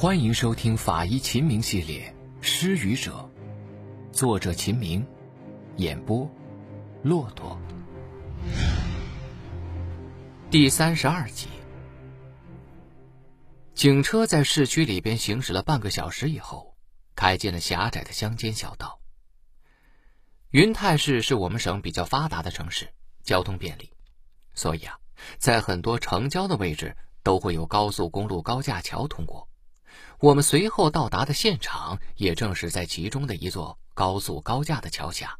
欢迎收听法医秦明系列《失语者》，作者秦明，演播骆驼。第三十二集。警车在市区里边行驶了半个小时以后，开进了狭窄的乡间小道。云泰市是我们省比较发达的城市，交通便利，所以啊，在很多城郊的位置都会有高速公路高架桥通过。我们随后到达的现场，也正是在其中的一座高速高架的桥下。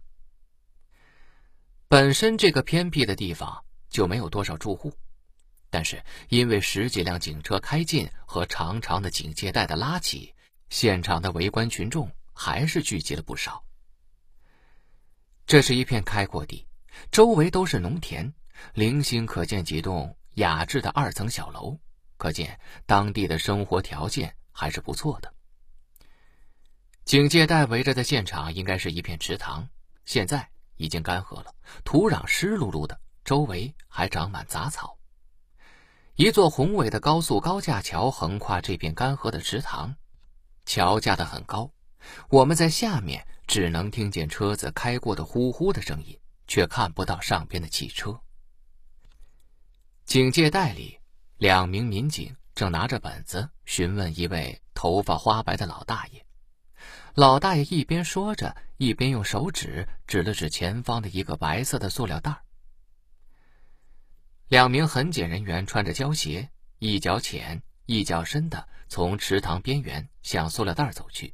本身这个偏僻的地方就没有多少住户，但是因为十几辆警车开进和长长的警戒带的拉起，现场的围观群众还是聚集了不少。这是一片开阔地，周围都是农田，零星可见几栋雅致的二层小楼，可见当地的生活条件还是不错的。警戒带围着的现场应该是一片池塘，现在已经干涸了，土壤湿漉漉的，周围还长满杂草。一座宏伟的高速高架桥横跨这片干涸的池塘，桥架得很高，我们在下面只能听见车子开过的呼呼的声音，却看不到上边的汽车。警戒带里，两名民警。正拿着本子询问一位头发花白的老大爷，老大爷一边说着，一边用手指指了指前方的一个白色的塑料袋。两名痕检人员穿着胶鞋，一脚浅一脚深的从池塘边缘向塑料袋走去，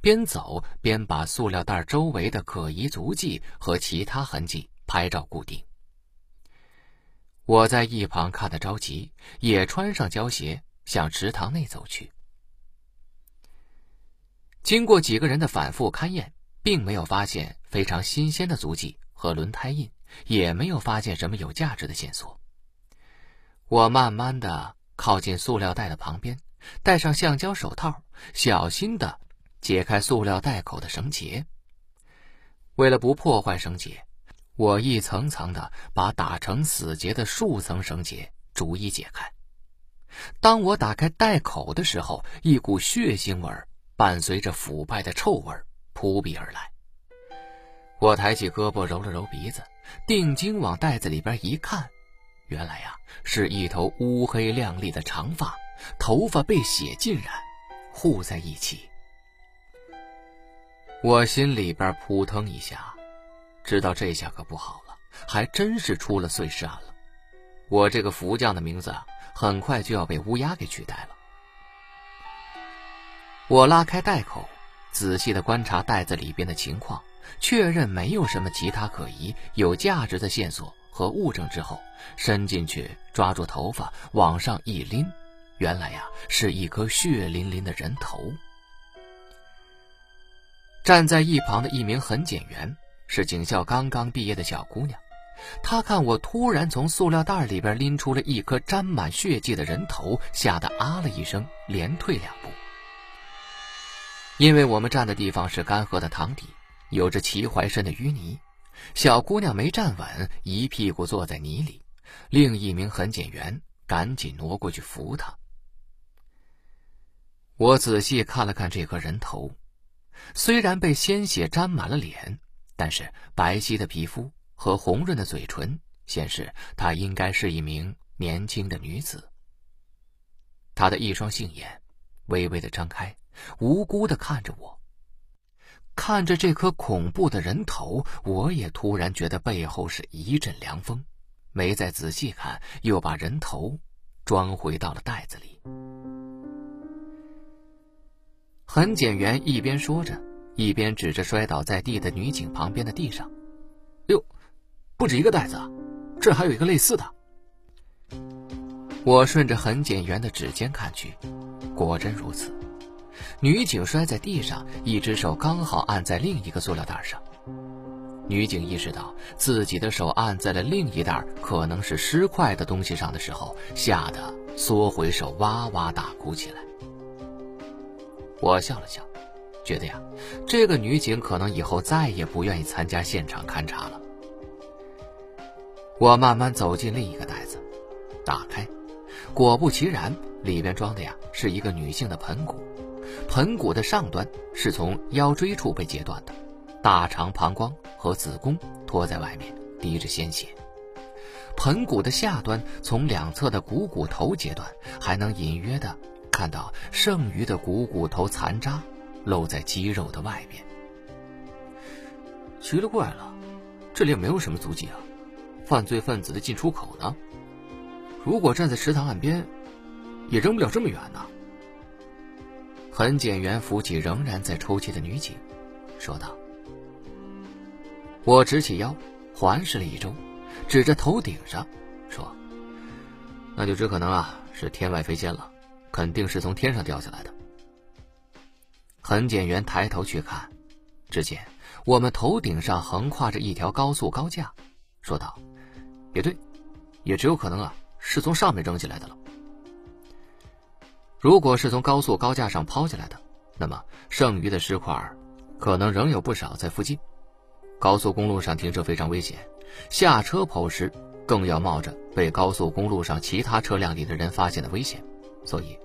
边走边把塑料袋周围的可疑足迹和其他痕迹拍照固定。我在一旁看得着急，也穿上胶鞋向池塘内走去。经过几个人的反复勘验，并没有发现非常新鲜的足迹和轮胎印，也没有发现什么有价值的线索。我慢慢的靠近塑料袋的旁边，戴上橡胶手套，小心的解开塑料袋口的绳结。为了不破坏绳结。我一层层的把打成死结的数层绳结逐一解开。当我打开袋口的时候，一股血腥味伴随着腐败的臭味扑鼻而来。我抬起胳膊揉了揉鼻子，定睛往袋子里边一看，原来呀是一头乌黑亮丽的长发，头发被血浸染，糊在一起。我心里边扑腾一下。知道这下可不好了，还真是出了碎尸案了。我这个福将的名字啊，很快就要被乌鸦给取代了。我拉开袋口，仔细的观察袋子里边的情况，确认没有什么其他可疑、有价值的线索和物证之后，伸进去抓住头发往上一拎，原来呀是一颗血淋淋的人头。站在一旁的一名痕检员。是警校刚刚毕业的小姑娘，她看我突然从塑料袋里边拎出了一颗沾满血迹的人头，吓得啊了一声，连退两步。因为我们站的地方是干涸的塘底，有着齐怀深的淤泥，小姑娘没站稳，一屁股坐在泥里。另一名痕检员赶紧挪过去扶她。我仔细看了看这颗人头，虽然被鲜血沾满了脸。但是白皙的皮肤和红润的嘴唇显示，她应该是一名年轻的女子。她的一双杏眼微微的张开，无辜的看着我。看着这颗恐怖的人头，我也突然觉得背后是一阵凉风，没再仔细看，又把人头装回到了袋子里。痕检员一边说着。一边指着摔倒在地的女警旁边的地上，哟，不止一个袋子啊，这还有一个类似的。我顺着痕检员的指尖看去，果真如此。女警摔在地上，一只手刚好按在另一个塑料袋上。女警意识到自己的手按在了另一袋可能是尸块的东西上的时候，吓得缩回手，哇哇大哭起来。我笑了笑。觉得呀，这个女警可能以后再也不愿意参加现场勘查了。我慢慢走进另一个袋子，打开，果不其然，里边装的呀是一个女性的盆骨，盆骨的上端是从腰椎处被截断的，大肠、膀胱和子宫拖在外面，滴着鲜血。盆骨的下端从两侧的股骨头截断，还能隐约的看到剩余的股骨头残渣露在肌肉的外边。奇了怪了，这里也没有什么足迹啊，犯罪分子的进出口呢？如果站在池塘岸边，也扔不了这么远呢。痕检员扶起仍然在抽泣的女警，说道：“我直起腰，环视了一周，指着头顶上，说：‘那就只可能啊，是天外飞仙了，肯定是从天上掉下来的。’痕检员抬头去看，只见我们头顶上横跨着一条高速高架，说道：‘也对，也只有可能啊。’”是从上面扔下来的了。如果是从高速高架上抛下来的，那么剩余的尸块可能仍有不少在附近。高速公路上停车非常危险，下车抛尸更要冒着被高速公路上其他车辆里的人发现的危险。所以，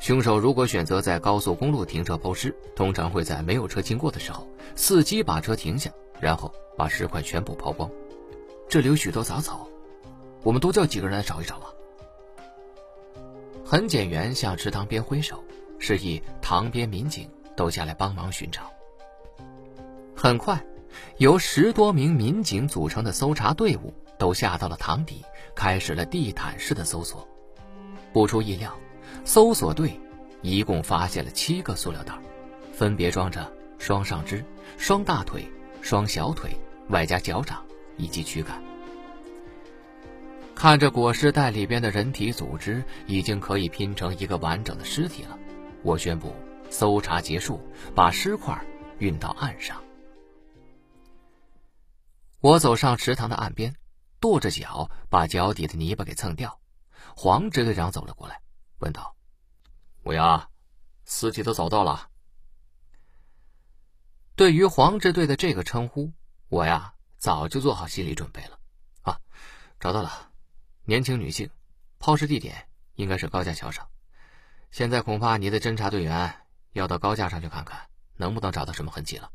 凶手如果选择在高速公路停车抛尸，通常会在没有车经过的时候，伺机把车停下，然后把尸块全部抛光。这里有许多杂草。我们多叫几个人来找一找吧。痕检员向池塘边挥手，示意塘边民警都下来帮忙寻找。很快，由十多名民警组成的搜查队伍都下到了塘底，开始了地毯式的搜索。不出意料，搜索队一共发现了七个塑料袋，分别装着双上肢、双大腿、双小腿，外加脚掌以及躯干。看着裹尸袋里边的人体组织，已经可以拼成一个完整的尸体了。我宣布搜查结束，把尸块运到岸上。我走上池塘的岸边，跺着脚把脚底的泥巴给蹭掉。黄支队长走了过来，问道：“我呀，尸体都找到了。”对于黄支队的这个称呼，我呀早就做好心理准备了。啊，找到了。年轻女性，抛尸地点应该是高架桥上。现在恐怕你的侦查队员要到高架上去看看，能不能找到什么痕迹了。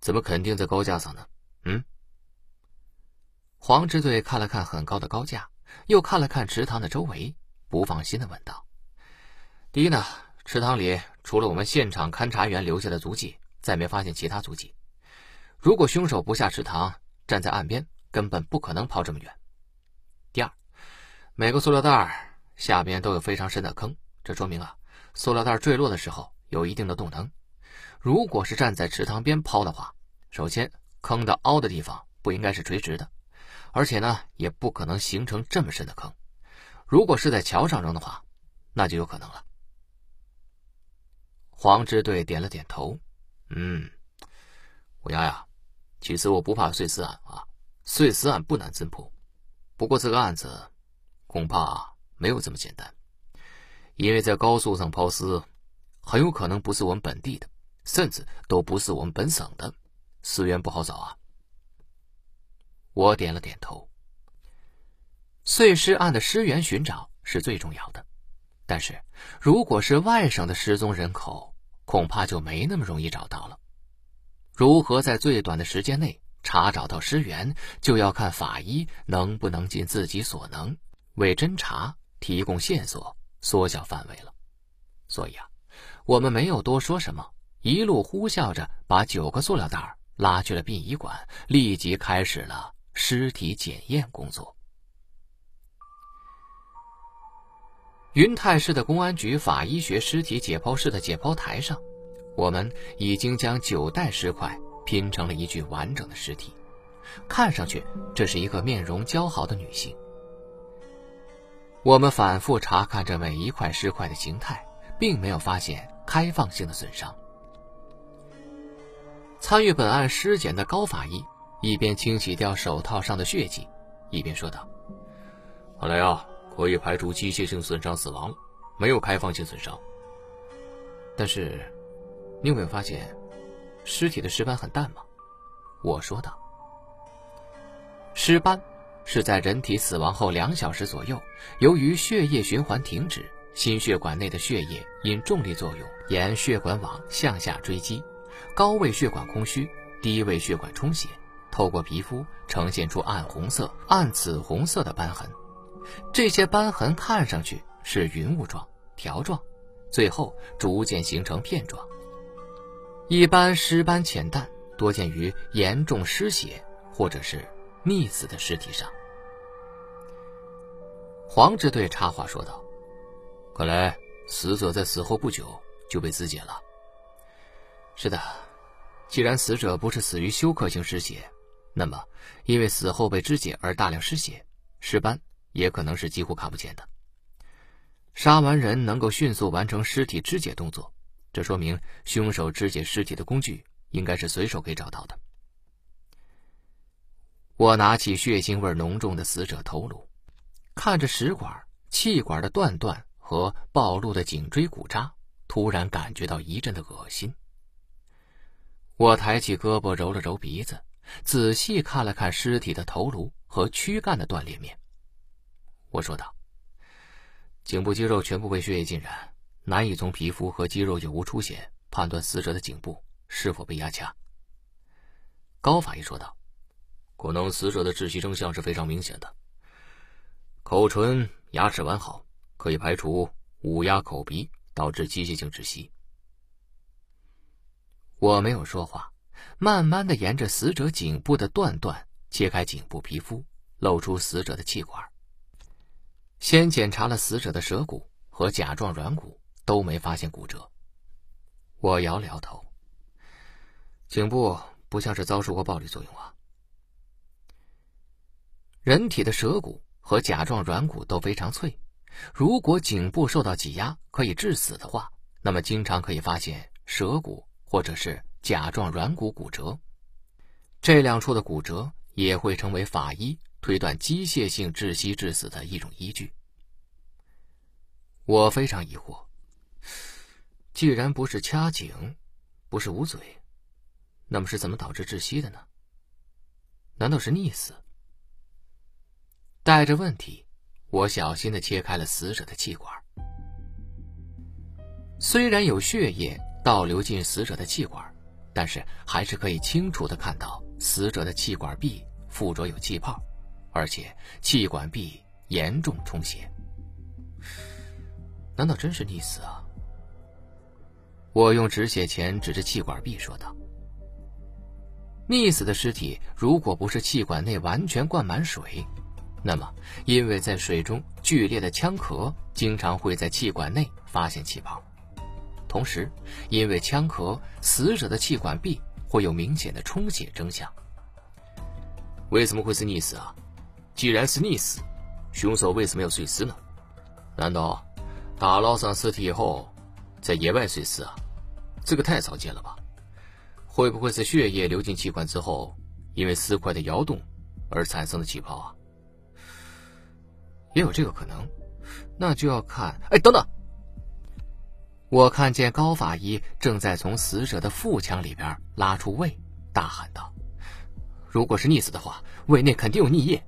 怎么肯定在高架上呢？嗯。黄支队看了看很高的高架，又看了看池塘的周围，不放心的问道：“第一呢，池塘里除了我们现场勘查员留下的足迹，再没发现其他足迹。如果凶手不下池塘，站在岸边。”根本不可能抛这么远。第二，每个塑料袋下边都有非常深的坑，这说明啊，塑料袋坠落的时候有一定的动能。如果是站在池塘边抛的话，首先坑的凹的地方不应该是垂直的，而且呢，也不可能形成这么深的坑。如果是在桥上扔的话，那就有可能了。黄支队点了点头，嗯，虎牙呀，其实我不怕碎尸案啊。碎尸案不难侦破，不过这个案子恐怕没有这么简单，因为在高速上抛尸，很有可能不是我们本地的，甚至都不是我们本省的，尸源不好找啊。我点了点头。碎尸案的尸源寻找是最重要的，但是如果是外省的失踪人口，恐怕就没那么容易找到了。如何在最短的时间内查找到尸源，就要看法医能不能尽自己所能为侦查提供线索，缩小范围了。所以啊，我们没有多说什么，一路呼啸着把九个塑料袋拉去了殡仪馆，立即开始了尸体检验工作。云泰市的公安局法医学尸体解剖室的解剖台上，我们已经将九袋尸块。拼成了一具完整的尸体，看上去这是一个面容姣好的女性。我们反复查看着每一块尸块的形态，并没有发现开放性的损伤。参与本案尸检的高法医一边清洗掉手套上的血迹，一边说道：“看来啊，可以排除机械性损伤死亡了，没有开放性损伤。但是，你有没有发现？”尸体的尸斑很淡吗？我说道。尸斑是在人体死亡后两小时左右，由于血液循环停止，心血管内的血液因重力作用沿血管网向下坠积，高位血管空虚，低位血管充血，透过皮肤呈现出暗红色、暗紫红色的斑痕。这些斑痕看上去是云雾状、条状，最后逐渐形成片状。一般尸斑浅淡，多见于严重失血或者是溺死的尸体上。黄支队插话说道：“看来死者在死后不久就被肢解了。”“是的，既然死者不是死于休克性失血，那么因为死后被肢解而大量失血，尸斑。”也可能是几乎看不见的。杀完人能够迅速完成尸体肢解动作，这说明凶手肢解尸体的工具应该是随手可以找到的。我拿起血腥味浓重的死者头颅，看着食管、气管的断断和暴露的颈椎骨渣，突然感觉到一阵的恶心。我抬起胳膊揉了揉鼻子，仔细看了看尸体的头颅和躯干的断裂面。我说道：“颈部肌肉全部被血液浸染，难以从皮肤和肌肉有无出血判断死者的颈部是否被压掐。”高法医说道：“可能死者的窒息征象是非常明显的，口唇、牙齿完好，可以排除捂压口鼻导致机械性窒息。”我没有说话，慢慢的沿着死者颈部的断断切开颈部皮肤，露出死者的气管。先检查了死者的舌骨和甲状软骨，都没发现骨折。我摇了摇头，颈部不像是遭受过暴力作用啊。人体的舌骨和甲状软骨都非常脆，如果颈部受到挤压可以致死的话，那么经常可以发现舌骨或者是甲状软骨骨折。这两处的骨折也会成为法医推断机械性窒息致死的一种依据。我非常疑惑，既然不是掐颈，不是捂嘴，那么是怎么导致窒息的呢？难道是溺死？带着问题，我小心的切开了死者的气管。虽然有血液倒流进死者的气管，但是还是可以清楚的看到死者的气管壁附着有气泡。而且气管壁严重充血，难道真是溺死啊？我用止血钳指着气管壁说道：“溺死的尸体如果不是气管内完全灌满水，那么因为在水中剧烈的呛咳，经常会在气管内发现气泡。同时，因为枪壳，死者的气管壁会有明显的充血征象。为什么会是溺死啊？”既然是溺死，凶手为什么要碎尸呢？难道打捞上尸体以后，在野外碎尸啊？这个太少见了吧？会不会是血液流进气管之后，因为尸块的摇动而产生的气泡啊？也有这个可能，那就要看……哎，等等！我看见高法医正在从死者的腹腔里边拉出胃，大喊道：“如果是溺死的话，胃内肯定有溺液。”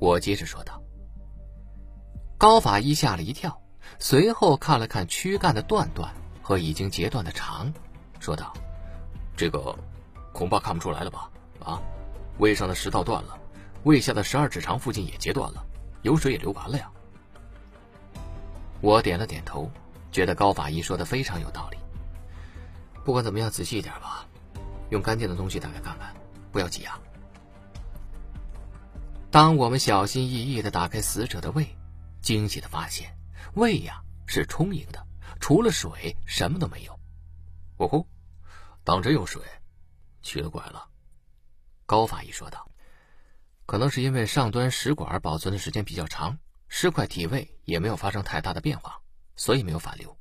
我接着说道：“高法医吓了一跳，随后看了看躯干的断断和已经截断的肠，说道：‘这个恐怕看不出来了吧？啊，胃上的食道断了，胃下的十二指肠附近也截断了，油水也流完了呀。’我点了点头，觉得高法医说的非常有道理。不管怎么样，仔细一点吧，用干净的东西打开看看，不要挤压。”当我们小心翼翼的打开死者的胃，惊喜的发现，胃呀是充盈的，除了水什么都没有。哦吼，当真有水，奇了怪了。高法医说道：“可能是因为上端食管保存的时间比较长，尸块体位也没有发生太大的变化，所以没有反流。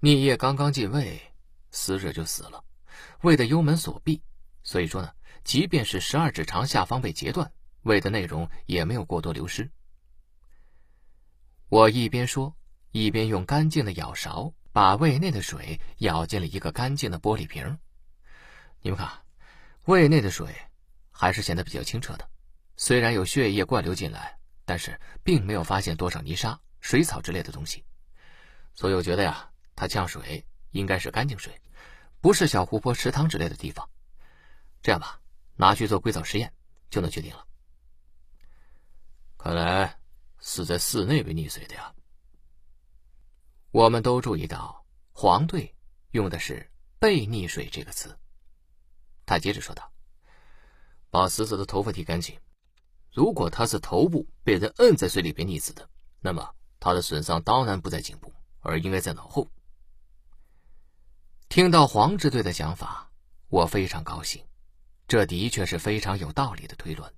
溺液刚刚进胃，死者就死了。胃的幽门锁闭，所以说呢，即便是十二指肠下方被截断。”胃的内容也没有过多流失。我一边说，一边用干净的舀勺把胃内的水舀进了一个干净的玻璃瓶。你们看，胃内的水还是显得比较清澈的，虽然有血液灌流进来，但是并没有发现多少泥沙、水草之类的东西，所以我觉得呀，它呛水应该是干净水，不是小湖泊、池塘之类的地方。这样吧，拿去做硅藻实验，就能确定了。看来是在室内被溺水的呀。我们都注意到，黄队用的是“被溺水”这个词。他接着说道：“把死者的头发剃干净。如果他是头部被人摁在水里边溺死的，那么他的损伤当然不在颈部，而应该在脑后。”听到黄支队的想法，我非常高兴，这的确是非常有道理的推论。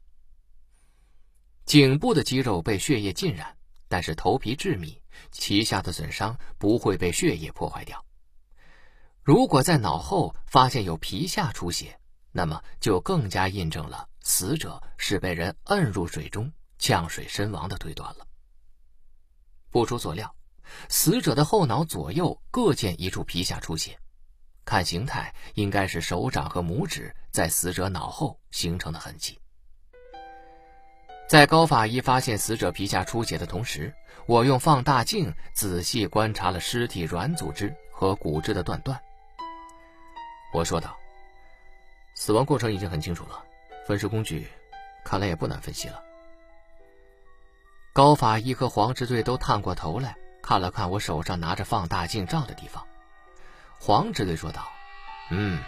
颈部的肌肉被血液浸染，但是头皮致密，其下的损伤不会被血液破坏掉。如果在脑后发现有皮下出血，那么就更加印证了死者是被人摁入水中呛水身亡的推断了。不出所料，死者的后脑左右各见一处皮下出血，看形态应该是手掌和拇指在死者脑后形成的痕迹。在高法医发现死者皮下出血的同时，我用放大镜仔细观察了尸体软组织和骨质的断断。我说道：“死亡过程已经很清楚了，分尸工具看来也不难分析了。”高法医和黄支队都探过头来看了看我手上拿着放大镜照的地方。黄支队说道：“嗯，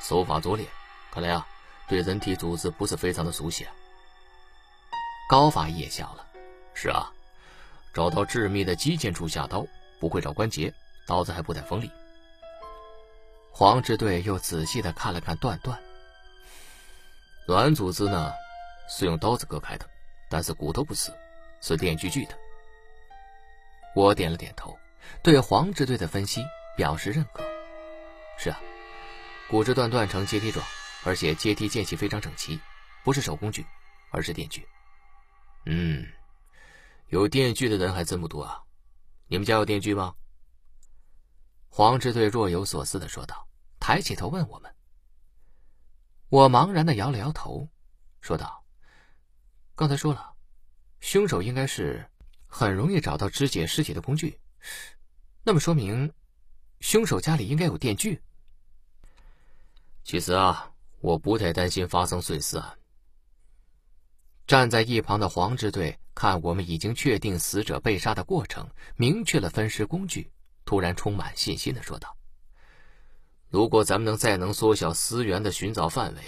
手法拙劣，看来啊，对人体组织不是非常的熟悉啊。”高法医也笑了：“是啊，找到致密的肌腱处下刀，不会找关节，刀子还不太锋利。”黄支队又仔细的看了看断断，软组织呢，是用刀子割开的，但是骨头不是，是电锯锯的。我点了点头，对黄支队的分析表示认可。是啊，骨质断断成阶梯状，而且阶梯间隙非常整齐，不是手工锯，而是电锯。嗯，有电锯的人还真不多啊。你们家有电锯吗？黄支队若有所思的说道，抬起头问我们。我茫然的摇了摇头，说道：“刚才说了，凶手应该是很容易找到肢解尸体的工具，那么说明，凶手家里应该有电锯。其实啊，我不太担心发生碎尸案。”站在一旁的黄支队看我们已经确定死者被杀的过程，明确了分尸工具，突然充满信心的说道：“如果咱们能再能缩小思源的寻找范围，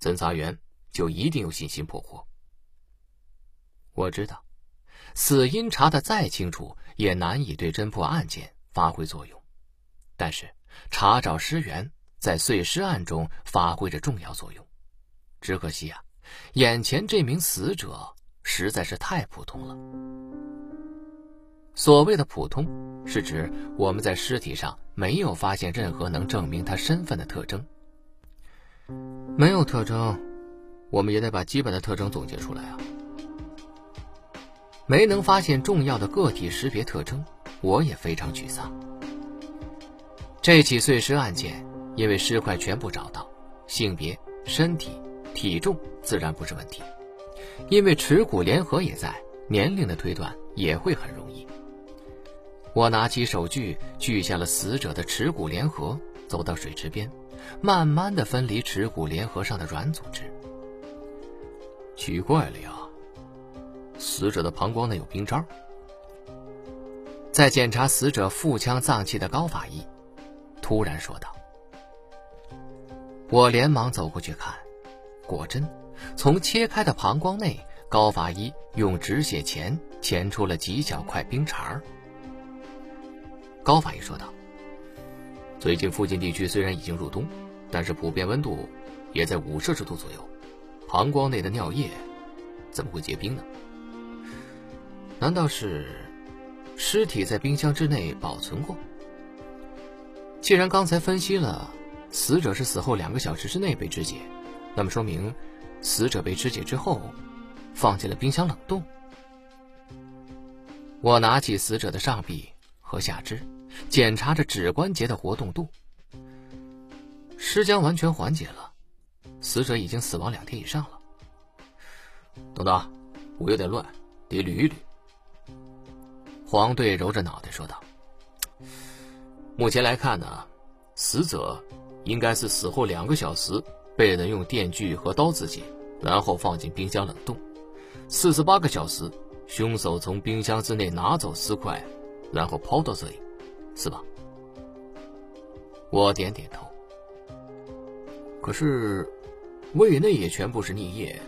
侦查员就一定有信心破获。”我知道，死因查得再清楚，也难以对侦破案件发挥作用，但是查找尸源在碎尸案中发挥着重要作用。只可惜啊。眼前这名死者实在是太普通了。所谓的普通，是指我们在尸体上没有发现任何能证明他身份的特征。没有特征，我们也得把基本的特征总结出来啊。没能发现重要的个体识别特征，我也非常沮丧。这起碎尸案件，因为尸块全部找到，性别、身体。体重自然不是问题，因为耻骨联合也在，年龄的推断也会很容易。我拿起手锯，锯下了死者的耻骨联合，走到水池边，慢慢的分离耻骨联合上的软组织。奇怪了呀，死者的膀胱内有冰渣。在检查死者腹腔脏器的高法医突然说道。我连忙走过去看。果真，从切开的膀胱内，高法医用止血钳钳出了几小块冰碴。高法医说道：“最近附近地区虽然已经入冬，但是普遍温度也在五摄氏度左右，膀胱内的尿液怎么会结冰呢？难道是尸体在冰箱之内保存过？既然刚才分析了，死者是死后两个小时之内被肢解。”那么说明，死者被肢解之后，放进了冰箱冷冻。我拿起死者的上臂和下肢，检查着指关节的活动度。尸僵完全缓解了，死者已经死亡两天以上了。等等，我有点乱，得捋一捋。黄队揉着脑袋说道：“目前来看呢，死者应该是死后两个小时被人用电锯和刀自尽，然后放进冰箱冷冻。四十八个小时，凶手从冰箱之内拿走尸块，然后抛到这里，是吧？”我点点头。可是，胃内也全部是溺液，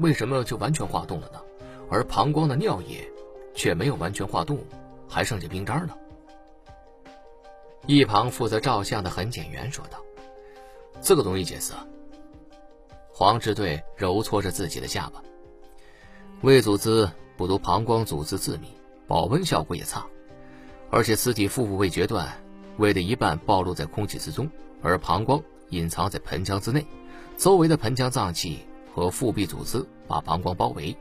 为什么就完全化冻了呢？而膀胱的尿液却没有完全化冻，还剩下冰渣呢？一旁负责照相的痕检员说道：“这个容易解释。”黄支队揉搓着自己的下巴。胃组织不如膀胱组织致密，保温效果也差，而且尸体腹部未决断，胃的一半暴露在空气之中，而膀胱。隐藏在盆腔之内，周围的盆腔脏器和腹壁组织把膀胱包围，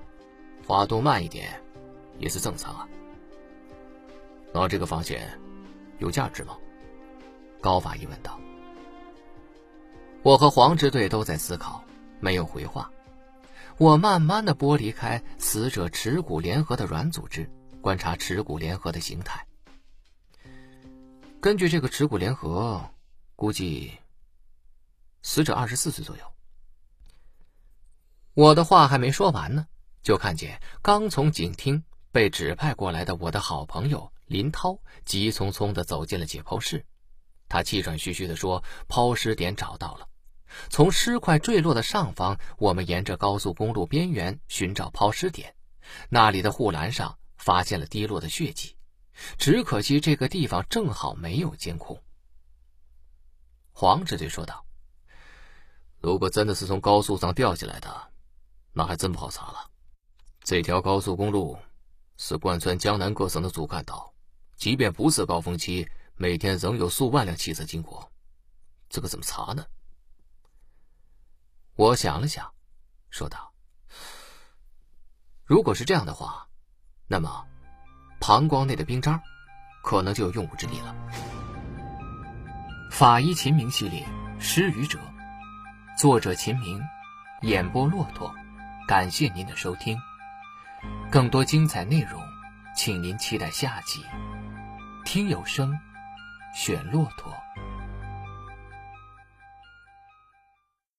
化动慢一点也是正常啊。那这个发现有价值吗？高法医问道。我和黄支队都在思考，没有回话。我慢慢的剥离开死者耻骨联合的软组织，观察耻骨联合的形态。根据这个耻骨联合，估计。死者二十四岁左右。我的话还没说完呢，就看见刚从警厅被指派过来的我的好朋友林涛急匆匆地走进了解剖室。他气喘吁吁地说：“抛尸点找到了，从尸块坠落的上方，我们沿着高速公路边缘寻找抛尸点，那里的护栏上发现了滴落的血迹，只可惜这个地方正好没有监控。”黄支队说道。如果真的是从高速上掉下来的，那还真不好查了。这条高速公路是贯穿江南各省的主干道，即便不是高峰期，每天仍有数万辆汽车经过。这个怎么查呢？我想了想，说道：“如果是这样的话，那么膀胱内的冰渣可能就有用武之地了。”法医秦明系列《失语者》。作者秦明，演播骆驼，感谢您的收听。更多精彩内容，请您期待下集。听有声，选骆驼。